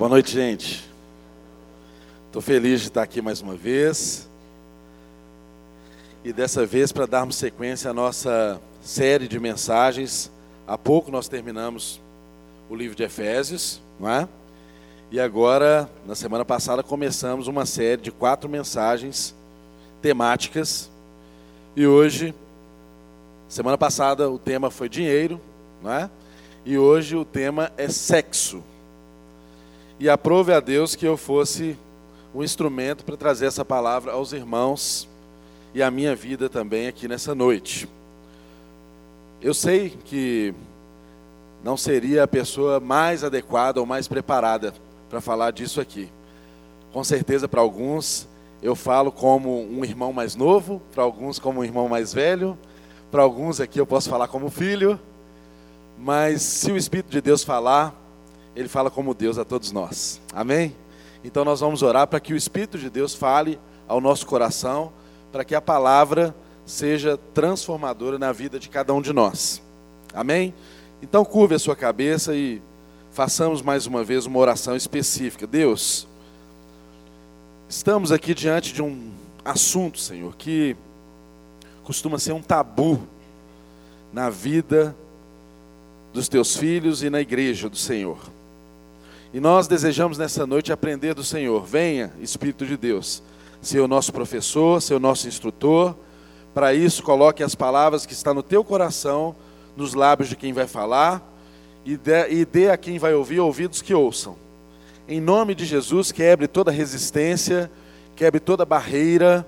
Boa noite, gente. Estou feliz de estar aqui mais uma vez. E dessa vez para darmos sequência à nossa série de mensagens. Há pouco nós terminamos o livro de Efésios, não é? E agora, na semana passada, começamos uma série de quatro mensagens temáticas. E hoje, semana passada, o tema foi dinheiro, não é? E hoje o tema é sexo. E aprove a Deus que eu fosse um instrumento para trazer essa palavra aos irmãos e à minha vida também aqui nessa noite. Eu sei que não seria a pessoa mais adequada ou mais preparada para falar disso aqui. Com certeza, para alguns, eu falo como um irmão mais novo, para alguns, como um irmão mais velho, para alguns aqui eu posso falar como filho, mas se o Espírito de Deus falar, ele fala como Deus a todos nós. Amém? Então nós vamos orar para que o Espírito de Deus fale ao nosso coração, para que a palavra seja transformadora na vida de cada um de nós. Amém? Então curve a sua cabeça e façamos mais uma vez uma oração específica. Deus, estamos aqui diante de um assunto, Senhor, que costuma ser um tabu na vida dos teus filhos e na igreja do Senhor. E nós desejamos nessa noite aprender do Senhor. Venha, Espírito de Deus, ser o nosso professor, ser o nosso instrutor. Para isso, coloque as palavras que estão no teu coração, nos lábios de quem vai falar, e dê, e dê a quem vai ouvir ouvidos que ouçam. Em nome de Jesus, quebre toda resistência, quebre toda barreira,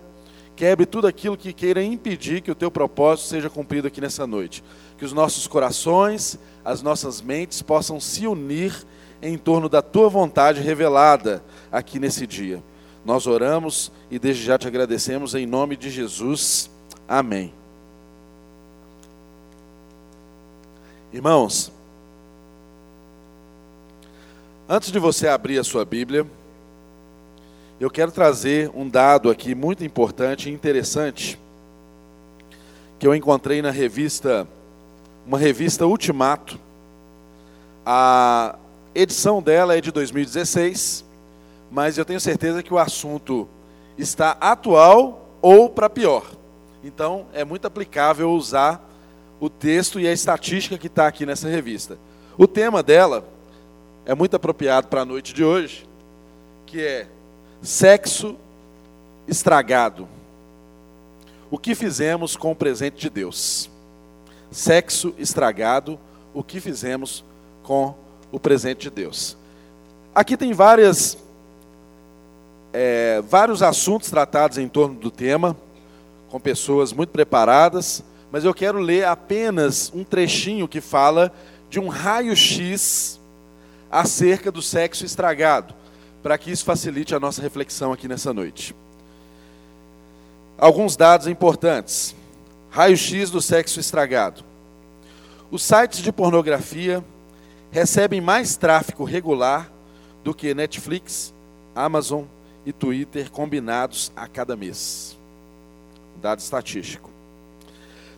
quebre tudo aquilo que queira impedir que o teu propósito seja cumprido aqui nessa noite. Que os nossos corações, as nossas mentes possam se unir em torno da tua vontade revelada aqui nesse dia. Nós oramos e desde já te agradecemos em nome de Jesus. Amém. Irmãos, antes de você abrir a sua Bíblia, eu quero trazer um dado aqui muito importante e interessante que eu encontrei na revista, uma revista Ultimato. A edição dela é de 2016, mas eu tenho certeza que o assunto está atual ou para pior. Então, é muito aplicável usar o texto e a estatística que está aqui nessa revista. O tema dela é muito apropriado para a noite de hoje, que é sexo estragado. O que fizemos com o presente de Deus? Sexo estragado, o que fizemos com o presente de Deus. Aqui tem várias, é, vários assuntos tratados em torno do tema, com pessoas muito preparadas, mas eu quero ler apenas um trechinho que fala de um raio-x acerca do sexo estragado, para que isso facilite a nossa reflexão aqui nessa noite. Alguns dados importantes. Raio-x do sexo estragado. Os sites de pornografia recebem mais tráfego regular do que Netflix, Amazon e Twitter combinados a cada mês. Dado estatístico.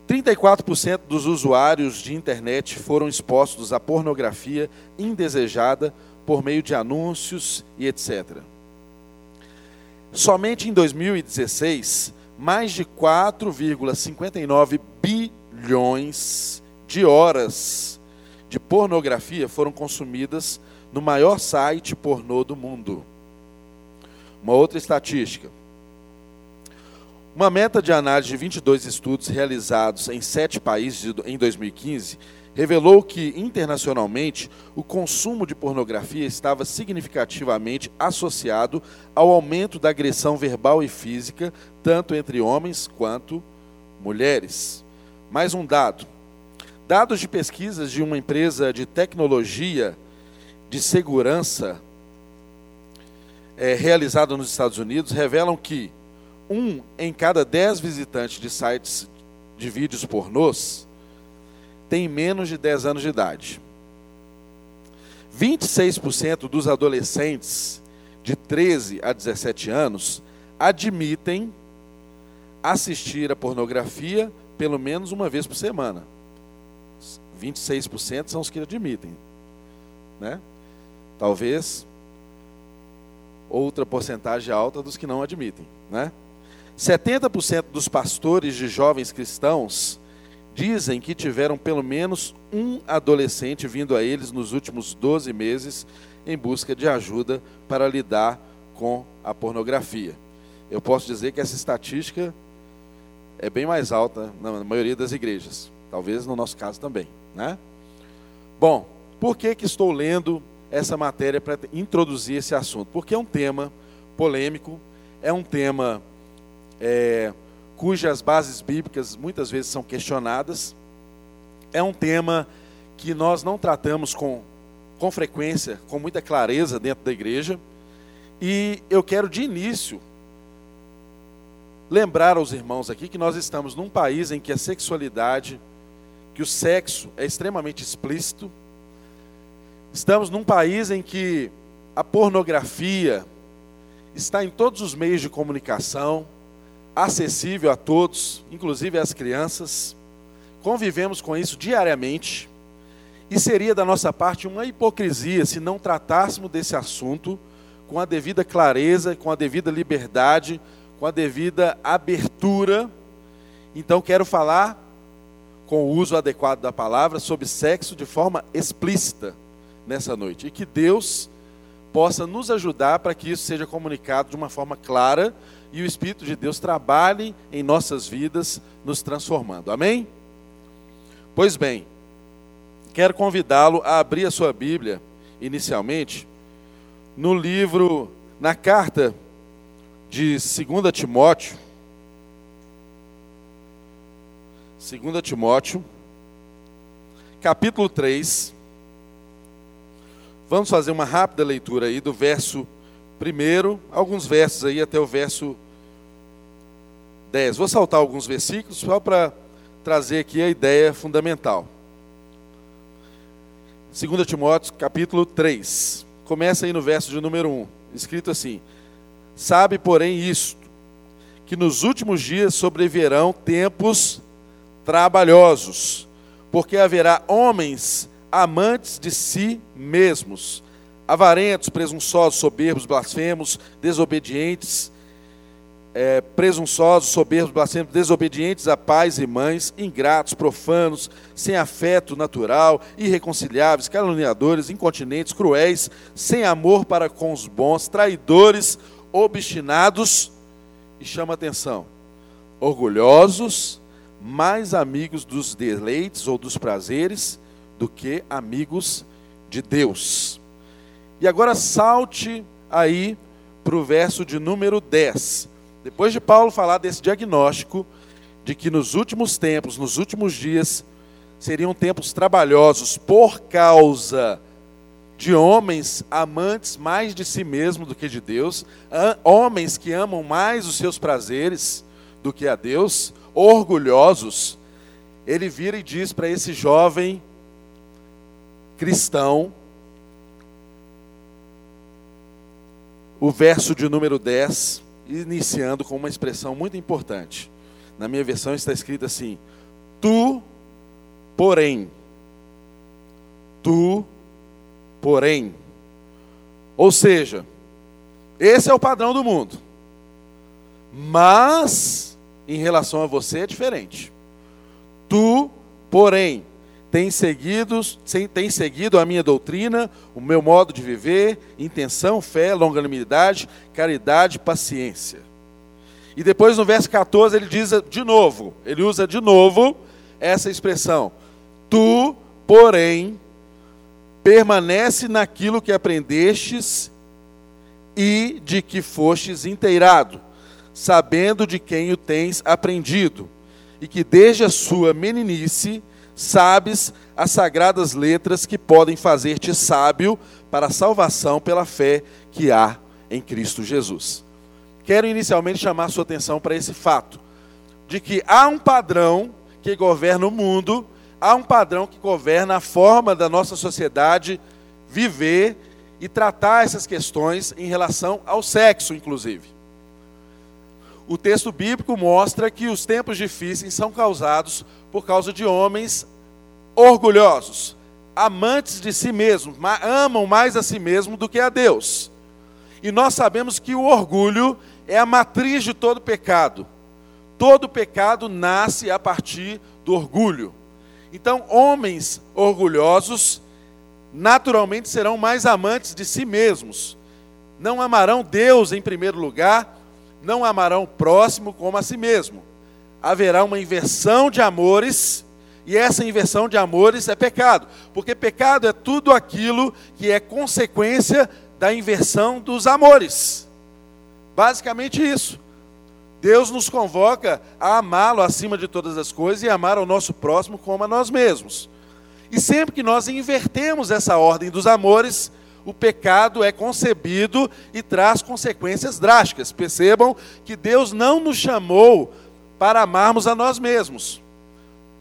34% dos usuários de internet foram expostos à pornografia indesejada por meio de anúncios e etc. Somente em 2016, mais de 4,59 bilhões de horas de pornografia foram consumidas no maior site pornô do mundo. Uma outra estatística. Uma meta de análise de 22 estudos realizados em sete países em 2015 revelou que, internacionalmente, o consumo de pornografia estava significativamente associado ao aumento da agressão verbal e física, tanto entre homens quanto mulheres. Mais um dado: Dados de pesquisas de uma empresa de tecnologia de segurança é, realizada nos Estados Unidos revelam que um em cada dez visitantes de sites de vídeos pornôs tem menos de 10 anos de idade. 26% dos adolescentes de 13 a 17 anos admitem assistir a pornografia pelo menos uma vez por semana. 26% são os que admitem. Né? Talvez outra porcentagem alta dos que não admitem, né? 70% dos pastores de jovens cristãos dizem que tiveram pelo menos um adolescente vindo a eles nos últimos 12 meses em busca de ajuda para lidar com a pornografia. Eu posso dizer que essa estatística é bem mais alta na maioria das igrejas, talvez no nosso caso também, né? Bom, por que que estou lendo essa matéria para introduzir esse assunto? Porque é um tema polêmico, é um tema é, cujas bases bíblicas muitas vezes são questionadas. É um tema que nós não tratamos com, com frequência, com muita clareza dentro da igreja. E eu quero de início lembrar aos irmãos aqui que nós estamos num país em que a sexualidade, que o sexo é extremamente explícito. Estamos num país em que a pornografia está em todos os meios de comunicação acessível a todos, inclusive às crianças. Convivemos com isso diariamente. E seria da nossa parte uma hipocrisia se não tratássemos desse assunto com a devida clareza, com a devida liberdade, com a devida abertura. Então, quero falar, com o uso adequado da palavra, sobre sexo de forma explícita nessa noite. E que Deus possa nos ajudar para que isso seja comunicado de uma forma clara e o Espírito de Deus trabalhe em nossas vidas, nos transformando. Amém? Pois bem, quero convidá-lo a abrir a sua Bíblia, inicialmente, no livro, na carta de 2 Timóteo. 2 Timóteo, capítulo 3. Vamos fazer uma rápida leitura aí do verso primeiro, alguns versos aí até o verso 10. Vou saltar alguns versículos só para trazer aqui a ideia fundamental. 2 Timóteo, capítulo 3. Começa aí no verso de número 1, escrito assim: Sabe, porém, isto, que nos últimos dias sobrevirão tempos trabalhosos, porque haverá homens amantes de si mesmos, avarentos, presunçosos, soberbos, blasfemos, desobedientes, é, presunçosos, soberbos, blasfemos, desobedientes a pais e mães, ingratos, profanos, sem afeto natural, irreconciliáveis, caluniadores, incontinentes, cruéis, sem amor para com os bons, traidores, obstinados, e chama atenção, orgulhosos, mais amigos dos deleites ou dos prazeres do que amigos de Deus. E agora salte aí para o verso de número 10 depois de Paulo falar desse diagnóstico de que nos últimos tempos, nos últimos dias, seriam tempos trabalhosos por causa de homens amantes mais de si mesmo do que de Deus, homens que amam mais os seus prazeres do que a Deus, orgulhosos, ele vira e diz para esse jovem cristão, o verso de número 10, iniciando com uma expressão muito importante. Na minha versão está escrito assim: Tu, porém. Tu, porém. Ou seja, esse é o padrão do mundo. Mas, em relação a você, é diferente. Tu, porém tem seguido, tem seguido a minha doutrina, o meu modo de viver, intenção, fé, longanimidade, caridade, paciência. E depois no verso 14 ele diz de novo, ele usa de novo essa expressão: Tu, porém, permanece naquilo que aprendestes e de que fostes inteirado, sabendo de quem o tens aprendido, e que desde a sua meninice sabes as sagradas letras que podem fazer-te sábio para a salvação pela fé que há em Cristo Jesus. Quero inicialmente chamar sua atenção para esse fato, de que há um padrão que governa o mundo, há um padrão que governa a forma da nossa sociedade viver e tratar essas questões em relação ao sexo, inclusive. O texto bíblico mostra que os tempos difíceis são causados por causa de homens orgulhosos, amantes de si mesmos, amam mais a si mesmo do que a Deus. E nós sabemos que o orgulho é a matriz de todo pecado. Todo pecado nasce a partir do orgulho. Então, homens orgulhosos naturalmente serão mais amantes de si mesmos. Não amarão Deus em primeiro lugar, não amarão o próximo como a si mesmo. Haverá uma inversão de amores, e essa inversão de amores é pecado, porque pecado é tudo aquilo que é consequência da inversão dos amores. Basicamente isso. Deus nos convoca a amá-lo acima de todas as coisas e amar ao nosso próximo como a nós mesmos. E sempre que nós invertemos essa ordem dos amores, o pecado é concebido e traz consequências drásticas. Percebam que Deus não nos chamou para amarmos a nós mesmos.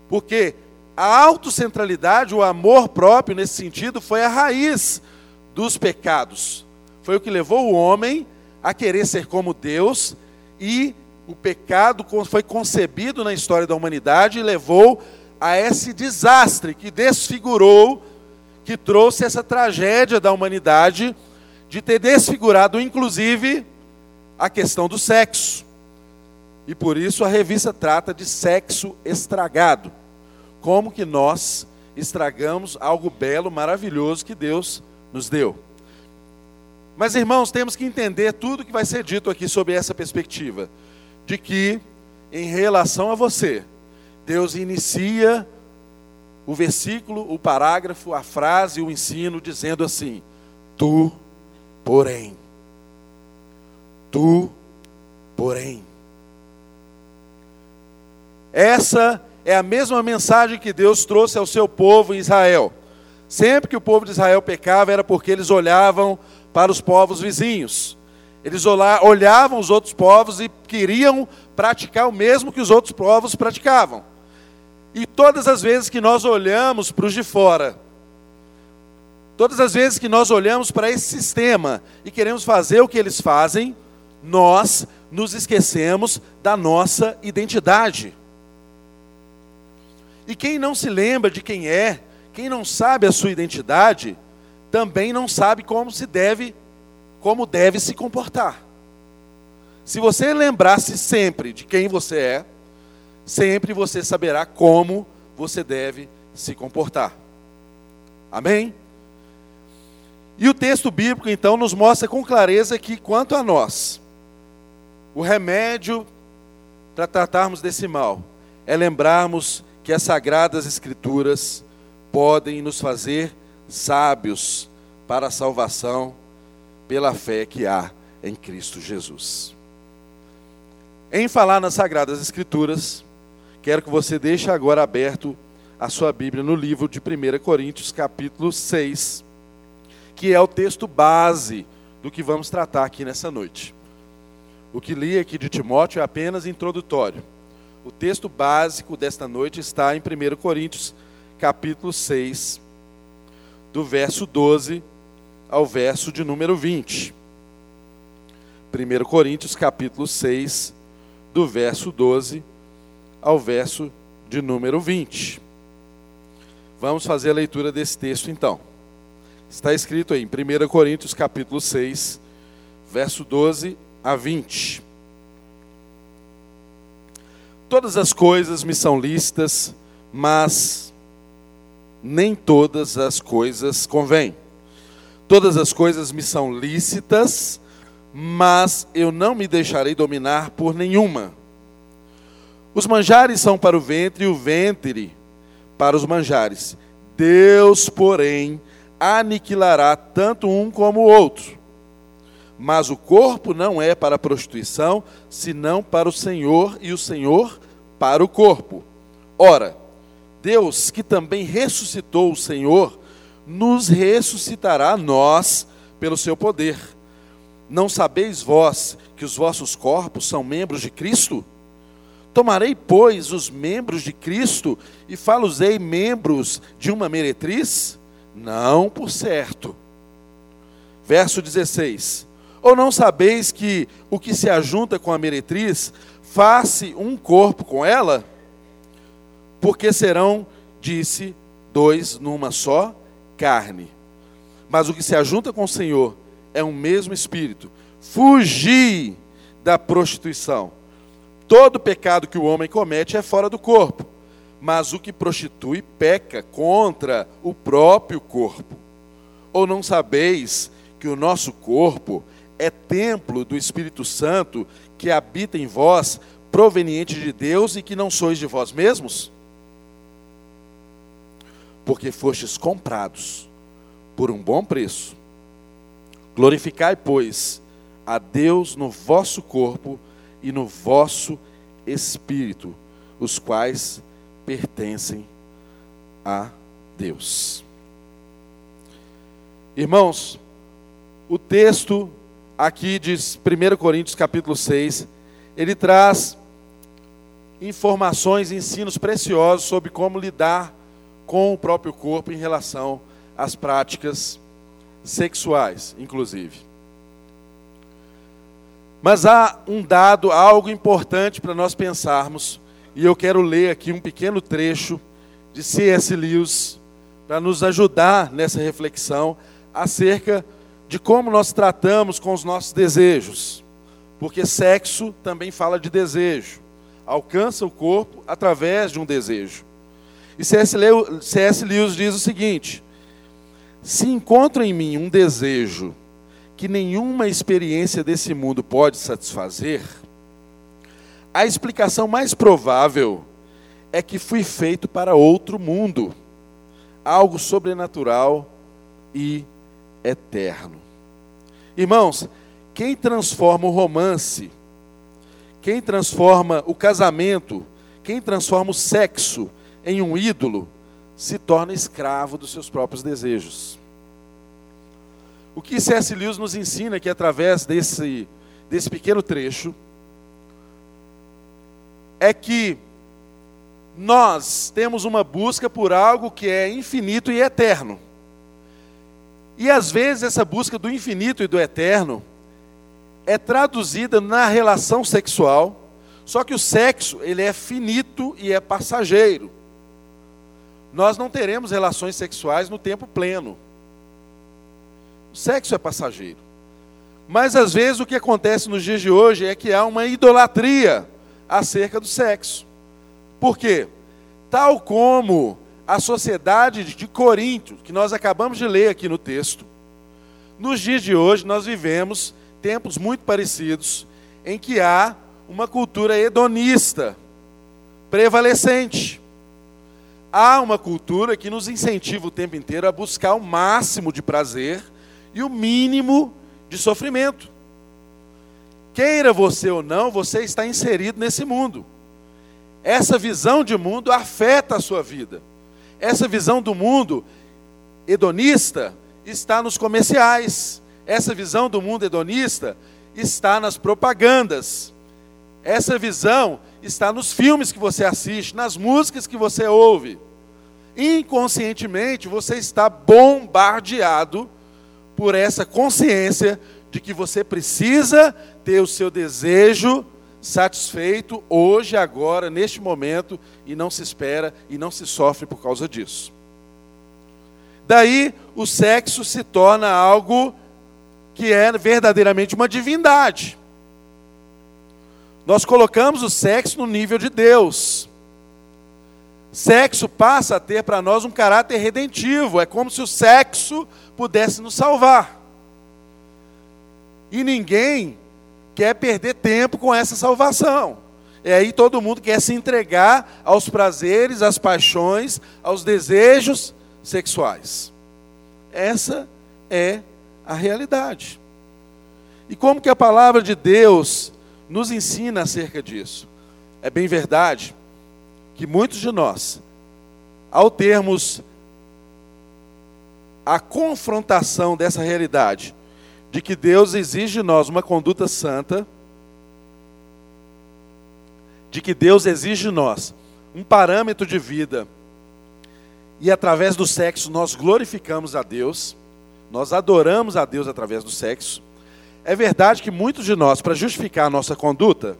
Porque a autocentralidade, o amor próprio nesse sentido, foi a raiz dos pecados. Foi o que levou o homem a querer ser como Deus e o pecado foi concebido na história da humanidade e levou a esse desastre que desfigurou, que trouxe essa tragédia da humanidade de ter desfigurado inclusive a questão do sexo. E por isso a revista trata de sexo estragado. Como que nós estragamos algo belo, maravilhoso que Deus nos deu. Mas, irmãos, temos que entender tudo que vai ser dito aqui sobre essa perspectiva, de que, em relação a você, Deus inicia o versículo, o parágrafo, a frase, o ensino, dizendo assim: Tu, porém, tu, porém. Essa é a mesma mensagem que Deus trouxe ao seu povo em Israel. Sempre que o povo de Israel pecava, era porque eles olhavam para os povos vizinhos. Eles olhavam os outros povos e queriam praticar o mesmo que os outros povos praticavam. E todas as vezes que nós olhamos para os de fora, todas as vezes que nós olhamos para esse sistema e queremos fazer o que eles fazem, nós nos esquecemos da nossa identidade. E quem não se lembra de quem é, quem não sabe a sua identidade, também não sabe como se deve, como deve se comportar. Se você lembrar-se sempre de quem você é, sempre você saberá como você deve se comportar. Amém? E o texto bíblico então nos mostra com clareza que quanto a nós, o remédio para tratarmos desse mal é lembrarmos que as sagradas escrituras podem nos fazer sábios para a salvação pela fé que há em Cristo Jesus. Em falar nas Sagradas Escrituras, quero que você deixe agora aberto a sua Bíblia no livro de 1 Coríntios, capítulo 6, que é o texto base do que vamos tratar aqui nessa noite. O que li aqui de Timóteo é apenas introdutório. O texto básico desta noite está em 1 Coríntios, capítulo 6, do verso 12 ao verso de número 20. 1 Coríntios capítulo 6, do verso 12 ao verso de número 20. Vamos fazer a leitura desse texto então. Está escrito aí em 1 Coríntios capítulo 6, verso 12 a 20. Todas as coisas me são lícitas, mas nem todas as coisas convêm. Todas as coisas me são lícitas, mas eu não me deixarei dominar por nenhuma. Os manjares são para o ventre e o ventre para os manjares. Deus, porém, aniquilará tanto um como o outro. Mas o corpo não é para a prostituição, senão para o Senhor, e o Senhor para o corpo. Ora, Deus, que também ressuscitou o Senhor, nos ressuscitará nós pelo seu poder. Não sabeis vós que os vossos corpos são membros de Cristo? Tomarei, pois, os membros de Cristo e falosei membros de uma meretriz? Não, por certo. Verso 16: Ou não sabeis que o que se ajunta com a meretriz, faz um corpo com ela? porque serão, disse, dois numa só carne. Mas o que se ajunta com o Senhor é um mesmo espírito. Fugi da prostituição. Todo pecado que o homem comete é fora do corpo, mas o que prostitui peca contra o próprio corpo. Ou não sabeis que o nosso corpo é templo do Espírito Santo que habita em vós, proveniente de Deus e que não sois de vós mesmos? Porque fostes comprados por um bom preço. Glorificai, pois, a Deus no vosso corpo e no vosso espírito, os quais pertencem a Deus. Irmãos, o texto aqui de 1 Coríntios capítulo 6, ele traz informações, ensinos preciosos sobre como lidar com o próprio corpo em relação às práticas sexuais, inclusive. Mas há um dado, algo importante para nós pensarmos, e eu quero ler aqui um pequeno trecho de C.S. Lewis para nos ajudar nessa reflexão acerca de como nós tratamos com os nossos desejos. Porque sexo também fala de desejo, alcança o corpo através de um desejo. E C.S. Lewis diz o seguinte: se encontro em mim um desejo que nenhuma experiência desse mundo pode satisfazer, a explicação mais provável é que fui feito para outro mundo, algo sobrenatural e eterno. Irmãos, quem transforma o romance, quem transforma o casamento, quem transforma o sexo em um ídolo, se torna escravo dos seus próprios desejos. O que C.S. Lewis nos ensina aqui através desse, desse pequeno trecho é que nós temos uma busca por algo que é infinito e eterno. E às vezes essa busca do infinito e do eterno é traduzida na relação sexual, só que o sexo, ele é finito e é passageiro. Nós não teremos relações sexuais no tempo pleno. O sexo é passageiro. Mas às vezes o que acontece nos dias de hoje é que há uma idolatria acerca do sexo. Por quê? Tal como a sociedade de Corinto, que nós acabamos de ler aqui no texto, nos dias de hoje nós vivemos tempos muito parecidos em que há uma cultura hedonista prevalecente. Há uma cultura que nos incentiva o tempo inteiro a buscar o máximo de prazer e o mínimo de sofrimento. Queira você ou não, você está inserido nesse mundo. Essa visão de mundo afeta a sua vida. Essa visão do mundo hedonista está nos comerciais. Essa visão do mundo hedonista está nas propagandas. Essa visão está nos filmes que você assiste, nas músicas que você ouve. Inconscientemente você está bombardeado por essa consciência de que você precisa ter o seu desejo satisfeito hoje, agora, neste momento, e não se espera e não se sofre por causa disso. Daí o sexo se torna algo que é verdadeiramente uma divindade. Nós colocamos o sexo no nível de Deus. Sexo passa a ter para nós um caráter redentivo, é como se o sexo pudesse nos salvar. E ninguém quer perder tempo com essa salvação. E aí todo mundo quer se entregar aos prazeres, às paixões, aos desejos sexuais. Essa é a realidade. E como que a palavra de Deus nos ensina acerca disso? É bem verdade que muitos de nós, ao termos a confrontação dessa realidade, de que Deus exige de nós uma conduta santa, de que Deus exige de nós um parâmetro de vida, e através do sexo nós glorificamos a Deus, nós adoramos a Deus através do sexo. É verdade que muitos de nós, para justificar a nossa conduta,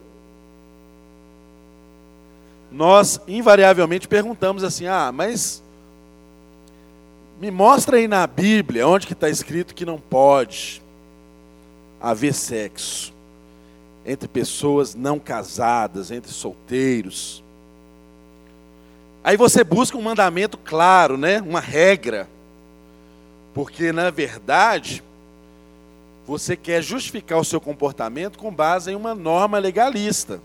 nós invariavelmente perguntamos assim: ah, mas me mostra aí na Bíblia onde que está escrito que não pode. haver sexo entre pessoas não casadas, entre solteiros. Aí você busca um mandamento claro, né? Uma regra. Porque na verdade, você quer justificar o seu comportamento com base em uma norma legalista.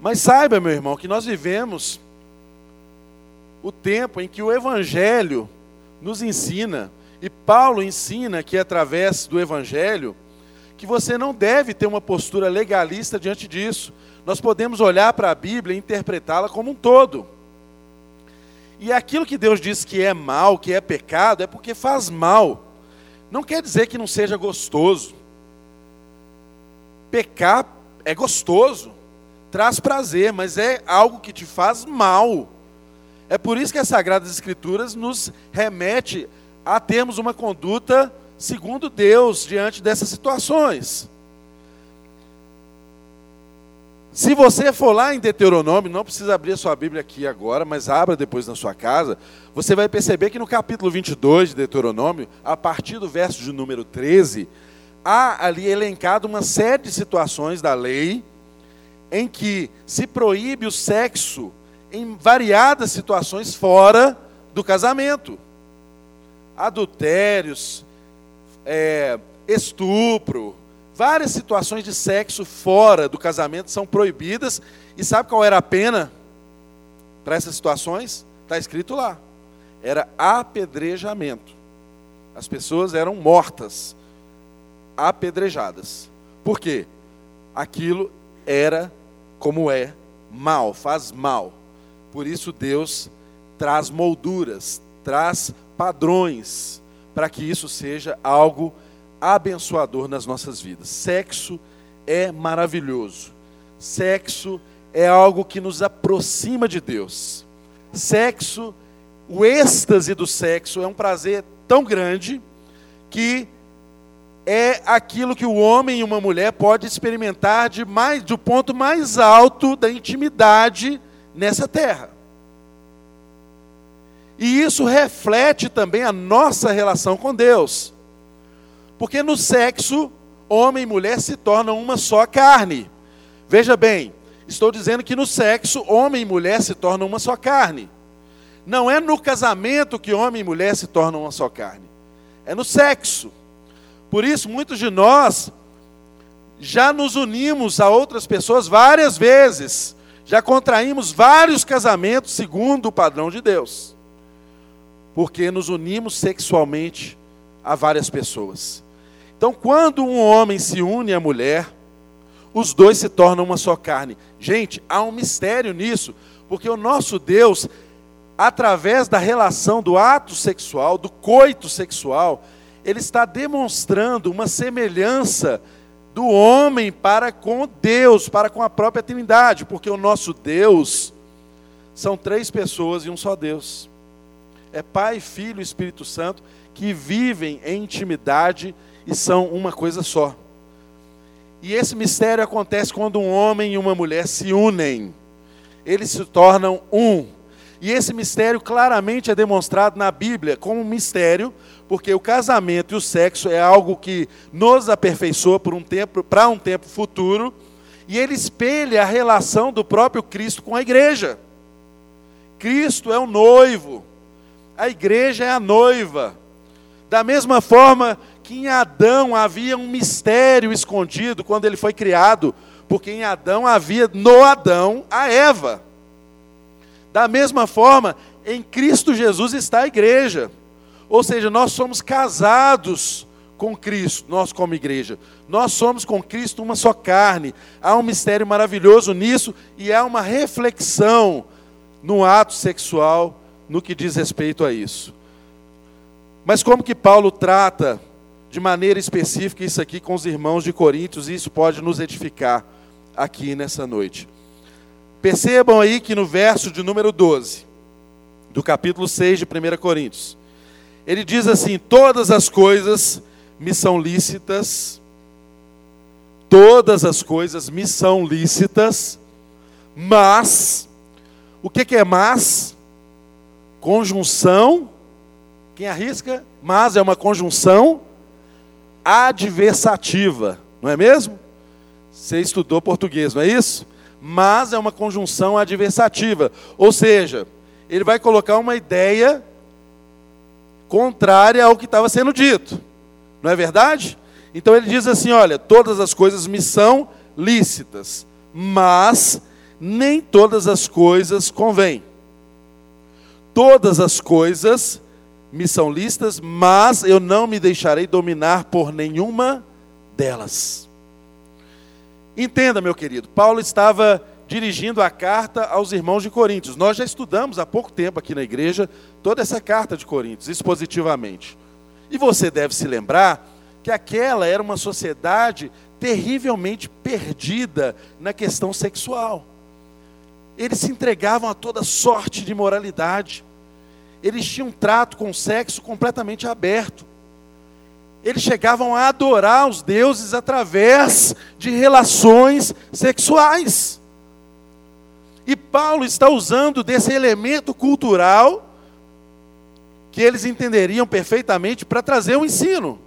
Mas saiba, meu irmão, que nós vivemos o tempo em que o evangelho nos ensina e Paulo ensina que através do evangelho que você não deve ter uma postura legalista diante disso. Nós podemos olhar para a Bíblia e interpretá-la como um todo. E aquilo que Deus diz que é mal, que é pecado, é porque faz mal. Não quer dizer que não seja gostoso. Pecar é gostoso, traz prazer, mas é algo que te faz mal. É por isso que as Sagradas Escrituras nos remete a termos uma conduta segundo Deus diante dessas situações. Se você for lá em Deuteronômio, não precisa abrir a sua Bíblia aqui agora, mas abra depois na sua casa, você vai perceber que no capítulo 22 de Deuteronômio, a partir do verso de número 13, há ali elencado uma série de situações da lei em que se proíbe o sexo em variadas situações fora do casamento. Adultérios, é, estupro, várias situações de sexo fora do casamento são proibidas. E sabe qual era a pena para essas situações? Está escrito lá. Era apedrejamento. As pessoas eram mortas, apedrejadas. Por quê? Aquilo era como é mal, faz mal. Por isso Deus traz molduras, traz padrões para que isso seja algo abençoador nas nossas vidas. Sexo é maravilhoso. Sexo é algo que nos aproxima de Deus. Sexo, o êxtase do sexo é um prazer tão grande que é aquilo que o homem e uma mulher pode experimentar de mais do ponto mais alto da intimidade nessa terra. E isso reflete também a nossa relação com Deus. Porque no sexo, homem e mulher se tornam uma só carne. Veja bem, estou dizendo que no sexo, homem e mulher se tornam uma só carne. Não é no casamento que homem e mulher se tornam uma só carne. É no sexo. Por isso, muitos de nós já nos unimos a outras pessoas várias vezes. Já contraímos vários casamentos segundo o padrão de Deus porque nos unimos sexualmente a várias pessoas. Então, quando um homem se une à mulher, os dois se tornam uma só carne. Gente, há um mistério nisso, porque o nosso Deus, através da relação do ato sexual, do coito sexual, ele está demonstrando uma semelhança do homem para com Deus, para com a própria Trindade, porque o nosso Deus são três pessoas e um só Deus é Pai, Filho e Espírito Santo que vivem em intimidade e são uma coisa só. E esse mistério acontece quando um homem e uma mulher se unem. Eles se tornam um. E esse mistério claramente é demonstrado na Bíblia como um mistério, porque o casamento e o sexo é algo que nos aperfeiçoa por um tempo, para um tempo futuro, e ele espelha a relação do próprio Cristo com a igreja. Cristo é o noivo, a igreja é a noiva. Da mesma forma que em Adão havia um mistério escondido quando ele foi criado, porque em Adão havia no Adão a Eva. Da mesma forma, em Cristo Jesus está a igreja. Ou seja, nós somos casados com Cristo, nós como igreja. Nós somos com Cristo uma só carne. Há um mistério maravilhoso nisso e há uma reflexão no ato sexual no que diz respeito a isso. Mas como que Paulo trata de maneira específica isso aqui com os irmãos de Coríntios, e isso pode nos edificar aqui nessa noite. Percebam aí que no verso de número 12, do capítulo 6 de 1 Coríntios, ele diz assim: Todas as coisas me são lícitas, todas as coisas me são lícitas, mas, o que, é mas? Conjunção, quem arrisca? Mas é uma conjunção adversativa, não é mesmo? Você estudou português, não é isso? Mas é uma conjunção adversativa, ou seja, ele vai colocar uma ideia contrária ao que estava sendo dito, não é verdade? Então ele diz assim: olha, todas as coisas me são lícitas, mas nem todas as coisas convêm. Todas as coisas me são listas, mas eu não me deixarei dominar por nenhuma delas. Entenda, meu querido, Paulo estava dirigindo a carta aos irmãos de Coríntios. Nós já estudamos há pouco tempo aqui na igreja toda essa carta de Coríntios, expositivamente. E você deve se lembrar que aquela era uma sociedade terrivelmente perdida na questão sexual. Eles se entregavam a toda sorte de moralidade. Eles tinham um trato com o sexo completamente aberto. Eles chegavam a adorar os deuses através de relações sexuais. E Paulo está usando desse elemento cultural que eles entenderiam perfeitamente para trazer o um ensino.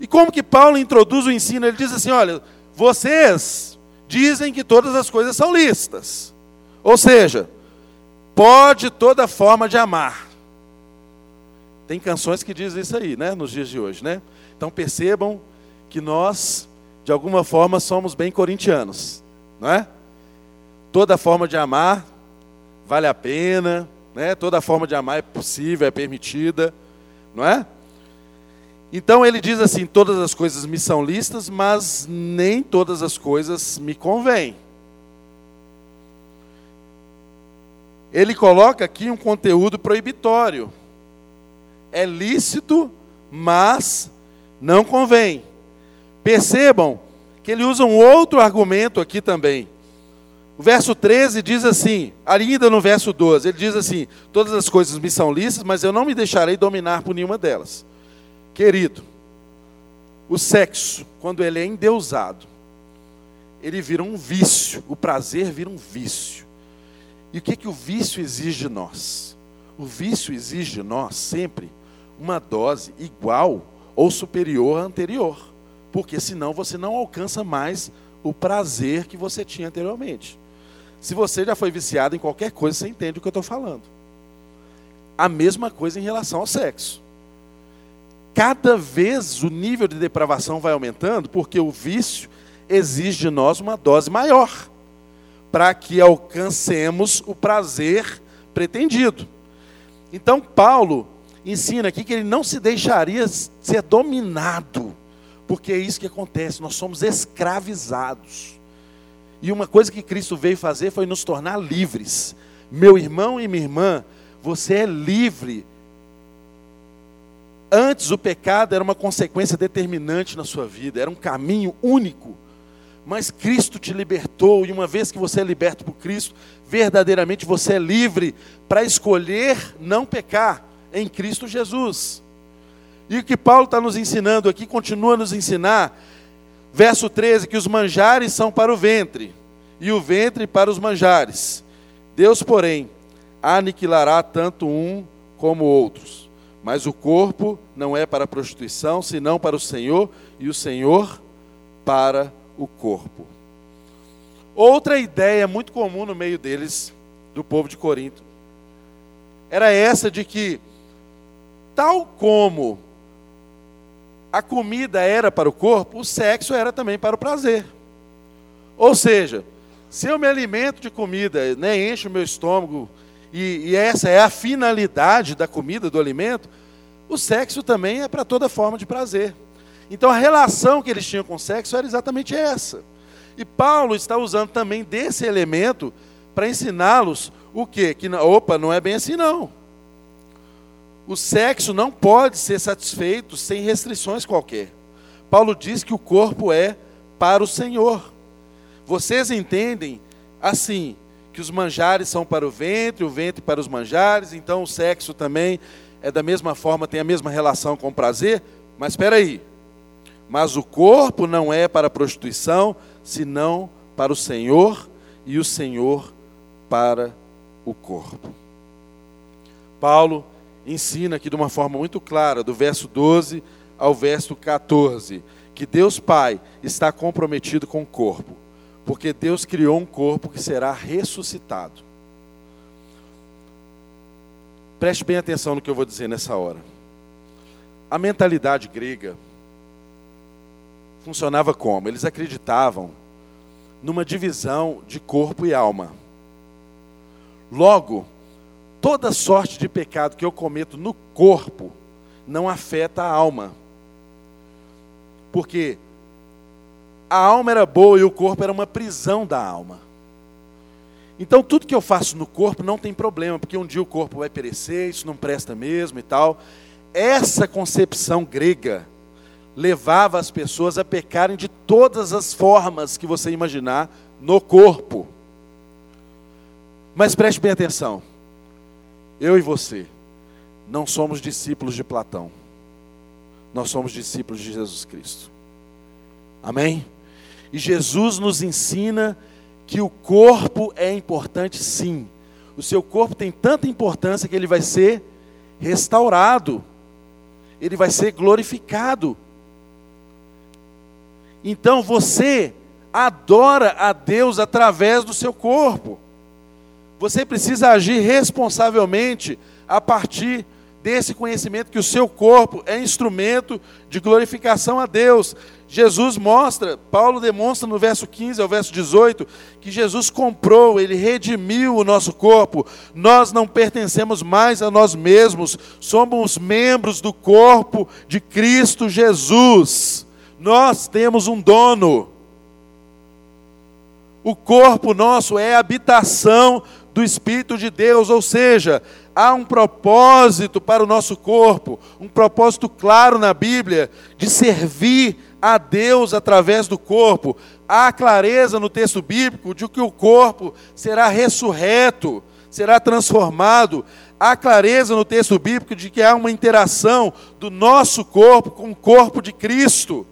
E como que Paulo introduz o ensino? Ele diz assim: olha, vocês dizem que todas as coisas são listas. Ou seja, pode toda forma de amar. Tem canções que dizem isso aí, né, nos dias de hoje, né? Então percebam que nós, de alguma forma, somos bem corintianos, não é? Toda forma de amar vale a pena, né? Toda forma de amar é possível, é permitida, não é? Então ele diz assim: todas as coisas me são listas, mas nem todas as coisas me convêm. Ele coloca aqui um conteúdo proibitório. É lícito, mas não convém. Percebam que ele usa um outro argumento aqui também. O verso 13 diz assim, ainda no verso 12, ele diz assim: Todas as coisas me são lícitas, mas eu não me deixarei dominar por nenhuma delas. Querido, o sexo, quando ele é endeusado, ele vira um vício, o prazer vira um vício. E o que, que o vício exige de nós? O vício exige de nós sempre uma dose igual ou superior à anterior, porque senão você não alcança mais o prazer que você tinha anteriormente. Se você já foi viciado em qualquer coisa, você entende o que eu estou falando. A mesma coisa em relação ao sexo cada vez o nível de depravação vai aumentando, porque o vício exige de nós uma dose maior, para que alcancemos o prazer pretendido. Então, Paulo ensina aqui que ele não se deixaria ser dominado, porque é isso que acontece, nós somos escravizados. E uma coisa que Cristo veio fazer foi nos tornar livres. Meu irmão e minha irmã, você é livre Antes o pecado era uma consequência determinante na sua vida, era um caminho único. Mas Cristo te libertou, e uma vez que você é liberto por Cristo, verdadeiramente você é livre para escolher não pecar em Cristo Jesus. E o que Paulo está nos ensinando aqui, continua a nos ensinar, verso 13: que os manjares são para o ventre, e o ventre para os manjares. Deus, porém, aniquilará tanto um como outros. Mas o corpo não é para a prostituição, senão para o Senhor, e o Senhor para o corpo. Outra ideia muito comum no meio deles, do povo de Corinto, era essa de que, tal como a comida era para o corpo, o sexo era também para o prazer. Ou seja, se eu me alimento de comida, né, encho o meu estômago, e, e essa é a finalidade da comida, do alimento, o sexo também é para toda forma de prazer. Então a relação que eles tinham com o sexo era exatamente essa. E Paulo está usando também desse elemento para ensiná-los o quê? Que, opa, não é bem assim não. O sexo não pode ser satisfeito sem restrições qualquer. Paulo diz que o corpo é para o Senhor. Vocês entendem assim, que os manjares são para o ventre, o ventre para os manjares, então o sexo também é da mesma forma, tem a mesma relação com o prazer, mas espera aí. Mas o corpo não é para a prostituição, senão para o Senhor e o Senhor para o corpo. Paulo ensina aqui de uma forma muito clara, do verso 12 ao verso 14, que Deus Pai está comprometido com o corpo, porque Deus criou um corpo que será ressuscitado. Preste bem atenção no que eu vou dizer nessa hora. A mentalidade grega funcionava como? Eles acreditavam numa divisão de corpo e alma. Logo, toda sorte de pecado que eu cometo no corpo não afeta a alma. Porque a alma era boa e o corpo era uma prisão da alma. Então tudo que eu faço no corpo não tem problema, porque um dia o corpo vai perecer, isso não presta mesmo e tal. Essa concepção grega levava as pessoas a pecarem de todas as formas que você imaginar no corpo. Mas preste bem atenção. Eu e você não somos discípulos de Platão. Nós somos discípulos de Jesus Cristo. Amém? E Jesus nos ensina que o corpo é importante sim. O seu corpo tem tanta importância que ele vai ser restaurado. Ele vai ser glorificado. Então você adora a Deus através do seu corpo. Você precisa agir responsavelmente a partir desse conhecimento que o seu corpo é instrumento de glorificação a Deus. Jesus mostra, Paulo demonstra no verso 15 ao verso 18, que Jesus comprou, ele redimiu o nosso corpo. Nós não pertencemos mais a nós mesmos, somos membros do corpo de Cristo Jesus. Nós temos um dono. O corpo nosso é habitação do Espírito de Deus, ou seja, há um propósito para o nosso corpo, um propósito claro na Bíblia de servir a Deus através do corpo. Há clareza no texto bíblico de que o corpo será ressurreto, será transformado. Há clareza no texto bíblico de que há uma interação do nosso corpo com o corpo de Cristo.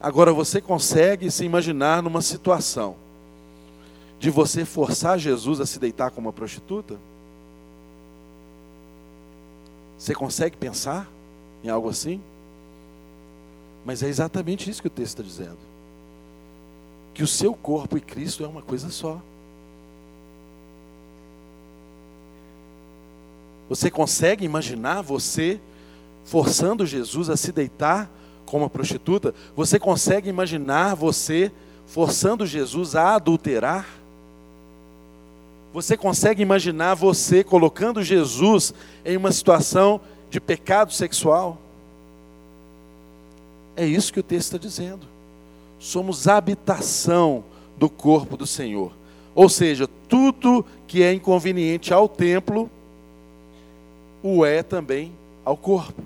Agora você consegue se imaginar numa situação de você forçar Jesus a se deitar com uma prostituta? Você consegue pensar em algo assim? Mas é exatamente isso que o texto está dizendo. Que o seu corpo e Cristo é uma coisa só. Você consegue imaginar você forçando Jesus a se deitar com uma prostituta? Você consegue imaginar você forçando Jesus a adulterar? Você consegue imaginar você colocando Jesus em uma situação de pecado sexual? É isso que o texto está dizendo. Somos habitação do corpo do Senhor. Ou seja, tudo que é inconveniente ao templo, o é também ao corpo.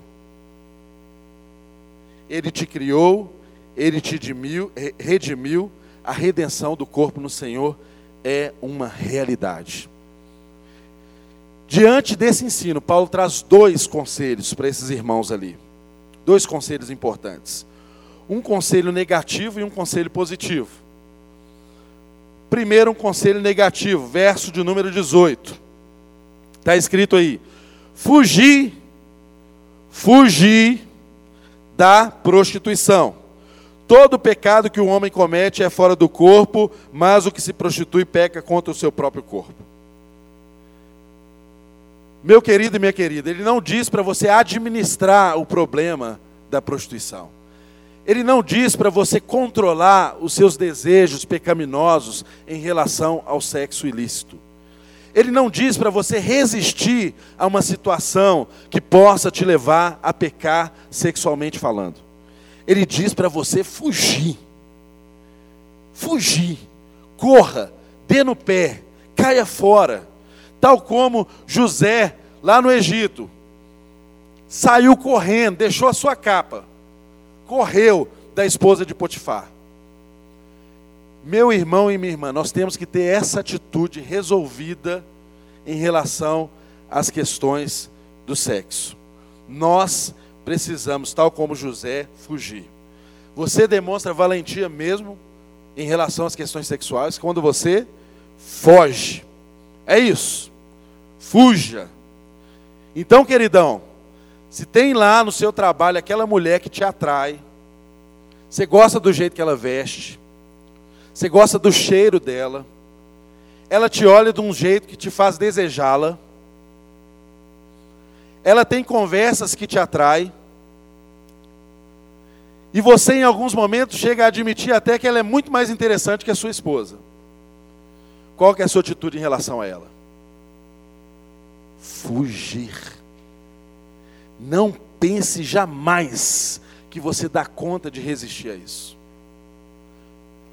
Ele te criou, ele te redimiu, a redenção do corpo no Senhor é uma realidade. Diante desse ensino, Paulo traz dois conselhos para esses irmãos ali. Dois conselhos importantes. Um conselho negativo e um conselho positivo. Primeiro, um conselho negativo, verso de número 18. Está escrito aí: fugir, fugir da prostituição. Todo pecado que o homem comete é fora do corpo, mas o que se prostitui peca contra o seu próprio corpo. Meu querido e minha querida, ele não diz para você administrar o problema da prostituição. Ele não diz para você controlar os seus desejos pecaminosos em relação ao sexo ilícito. Ele não diz para você resistir a uma situação que possa te levar a pecar sexualmente falando. Ele diz para você fugir. Fugir. Corra, dê no pé, caia fora. Tal como José, lá no Egito, saiu correndo, deixou a sua capa, correu da esposa de Potifar. Meu irmão e minha irmã, nós temos que ter essa atitude resolvida em relação às questões do sexo. Nós precisamos, tal como José, fugir. Você demonstra valentia mesmo em relação às questões sexuais quando você foge. É isso. Fuja. Então, queridão, Se tem lá no seu trabalho aquela mulher que te atrai, você gosta do jeito que ela veste, você gosta do cheiro dela, ela te olha de um jeito que te faz desejá-la, ela tem conversas que te atraem, e você, em alguns momentos, chega a admitir até que ela é muito mais interessante que a sua esposa. Qual que é a sua atitude em relação a ela? Fugir. Não pense jamais que você dá conta de resistir a isso.